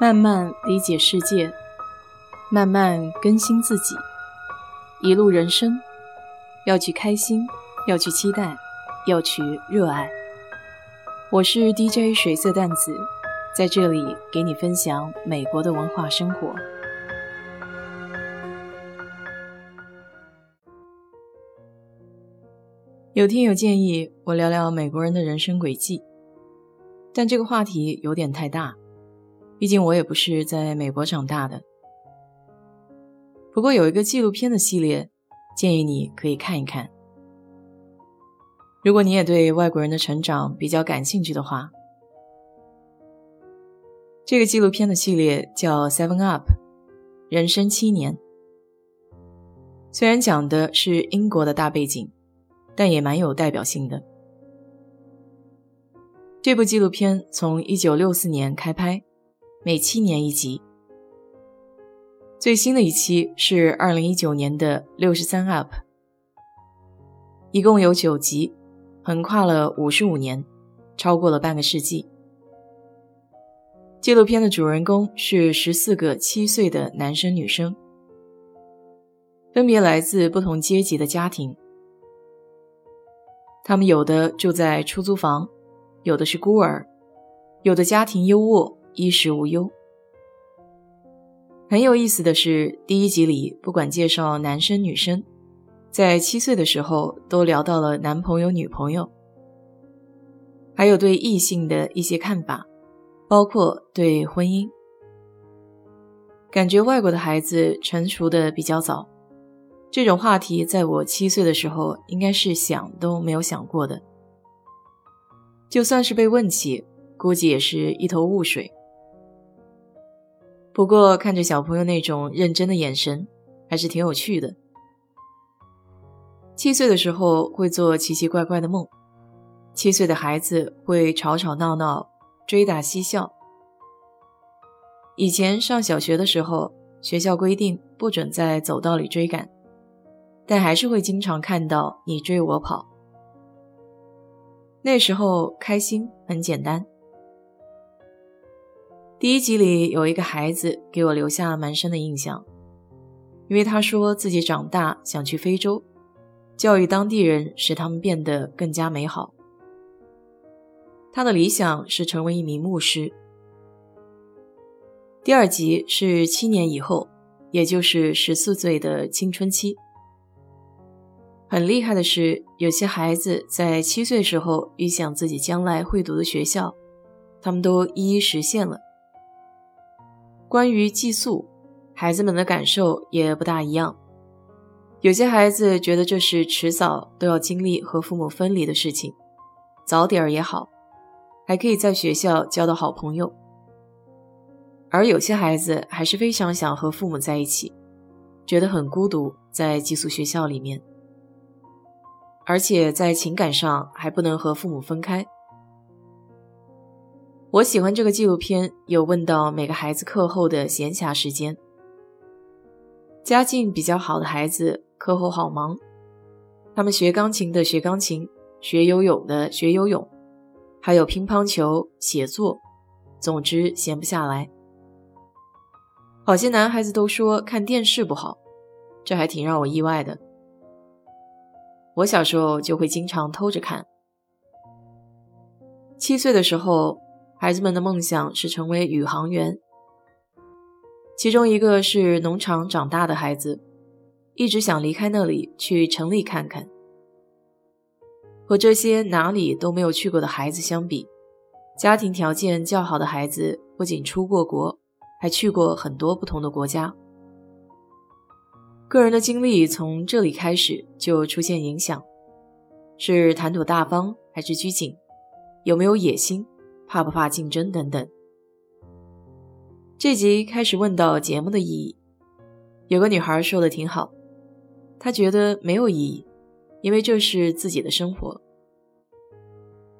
慢慢理解世界，慢慢更新自己。一路人生，要去开心，要去期待，要去热爱。我是 DJ 水色淡子，在这里给你分享美国的文化生活。有听友建议我聊聊美国人的人生轨迹，但这个话题有点太大。毕竟我也不是在美国长大的，不过有一个纪录片的系列，建议你可以看一看。如果你也对外国人的成长比较感兴趣的话，这个纪录片的系列叫《Seven Up》，人生七年。虽然讲的是英国的大背景，但也蛮有代表性的。这部纪录片从一九六四年开拍。每七年一集，最新的一期是二零一九年的六十三 UP，一共有九集，横跨了五十五年，超过了半个世纪。纪录片的主人公是十四个七岁的男生女生，分别来自不同阶级的家庭，他们有的住在出租房，有的是孤儿，有的家庭优渥。衣食无忧。很有意思的是，第一集里不管介绍男生女生，在七岁的时候都聊到了男朋友、女朋友，还有对异性的一些看法，包括对婚姻。感觉外国的孩子成熟的比较早，这种话题在我七岁的时候应该是想都没有想过的，就算是被问起，估计也是一头雾水。不过看着小朋友那种认真的眼神，还是挺有趣的。七岁的时候会做奇奇怪怪的梦，七岁的孩子会吵吵闹闹、追打嬉笑。以前上小学的时候，学校规定不准在走道里追赶，但还是会经常看到你追我跑。那时候开心很简单。第一集里有一个孩子给我留下蛮深的印象，因为他说自己长大想去非洲，教育当地人，使他们变得更加美好。他的理想是成为一名牧师。第二集是七年以后，也就是十四岁的青春期。很厉害的是，有些孩子在七岁时候预想自己将来会读的学校，他们都一一实现了。关于寄宿，孩子们的感受也不大一样。有些孩子觉得这是迟早都要经历和父母分离的事情，早点儿也好，还可以在学校交到好朋友。而有些孩子还是非常想和父母在一起，觉得很孤独在寄宿学校里面，而且在情感上还不能和父母分开。我喜欢这个纪录片，有问到每个孩子课后的闲暇时间。家境比较好的孩子课后好忙，他们学钢琴的学钢琴，学游泳的学游泳，还有乒乓球、写作，总之闲不下来。好些男孩子都说看电视不好，这还挺让我意外的。我小时候就会经常偷着看。七岁的时候。孩子们的梦想是成为宇航员。其中一个是农场长大的孩子，一直想离开那里去城里看看。和这些哪里都没有去过的孩子相比，家庭条件较好的孩子不仅出过国，还去过很多不同的国家。个人的经历从这里开始就出现影响：是谈吐大方还是拘谨？有没有野心？怕不怕竞争等等。这集开始问到节目的意义，有个女孩说的挺好，她觉得没有意义，因为这是自己的生活。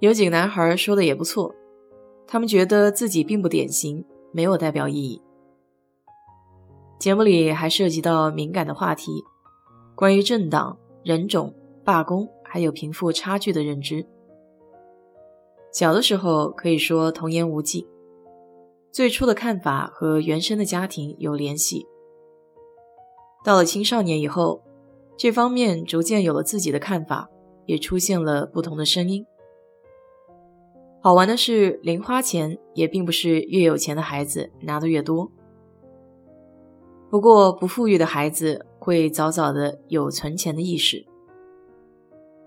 有几个男孩说的也不错，他们觉得自己并不典型，没有代表意义。节目里还涉及到敏感的话题，关于政党、人种、罢工，还有贫富差距的认知。小的时候可以说童言无忌，最初的看法和原生的家庭有联系。到了青少年以后，这方面逐渐有了自己的看法，也出现了不同的声音。好玩的是，零花钱也并不是越有钱的孩子拿的越多。不过，不富裕的孩子会早早的有存钱的意识。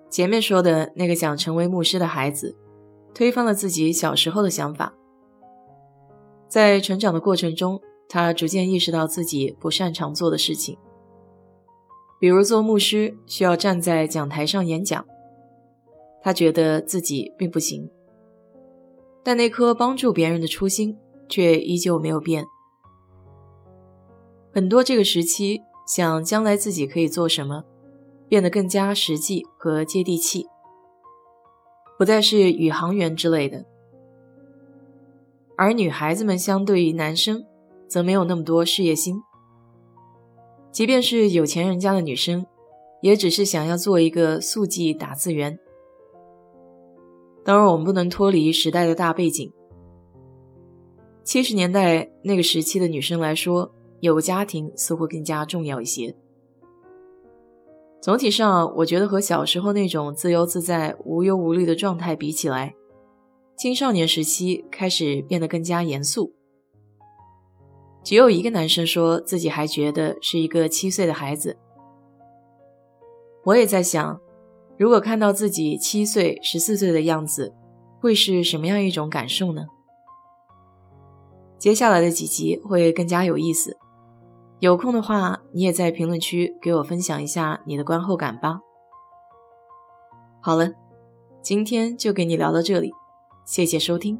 前面说的那个想成为牧师的孩子，推翻了自己小时候的想法。在成长的过程中，他逐渐意识到自己不擅长做的事情，比如做牧师需要站在讲台上演讲，他觉得自己并不行。但那颗帮助别人的初心却依旧没有变。很多这个时期想将来自己可以做什么，变得更加实际和接地气，不再是宇航员之类的。而女孩子们相对于男生，则没有那么多事业心。即便是有钱人家的女生，也只是想要做一个速记打字员。当然，我们不能脱离时代的大背景。七十年代那个时期的女生来说，有家庭似乎更加重要一些。总体上，我觉得和小时候那种自由自在、无忧无虑的状态比起来，青少年时期开始变得更加严肃。只有一个男生说自己还觉得是一个七岁的孩子。我也在想。如果看到自己七岁、十四岁的样子，会是什么样一种感受呢？接下来的几集会更加有意思，有空的话，你也在评论区给我分享一下你的观后感吧。好了，今天就给你聊到这里，谢谢收听。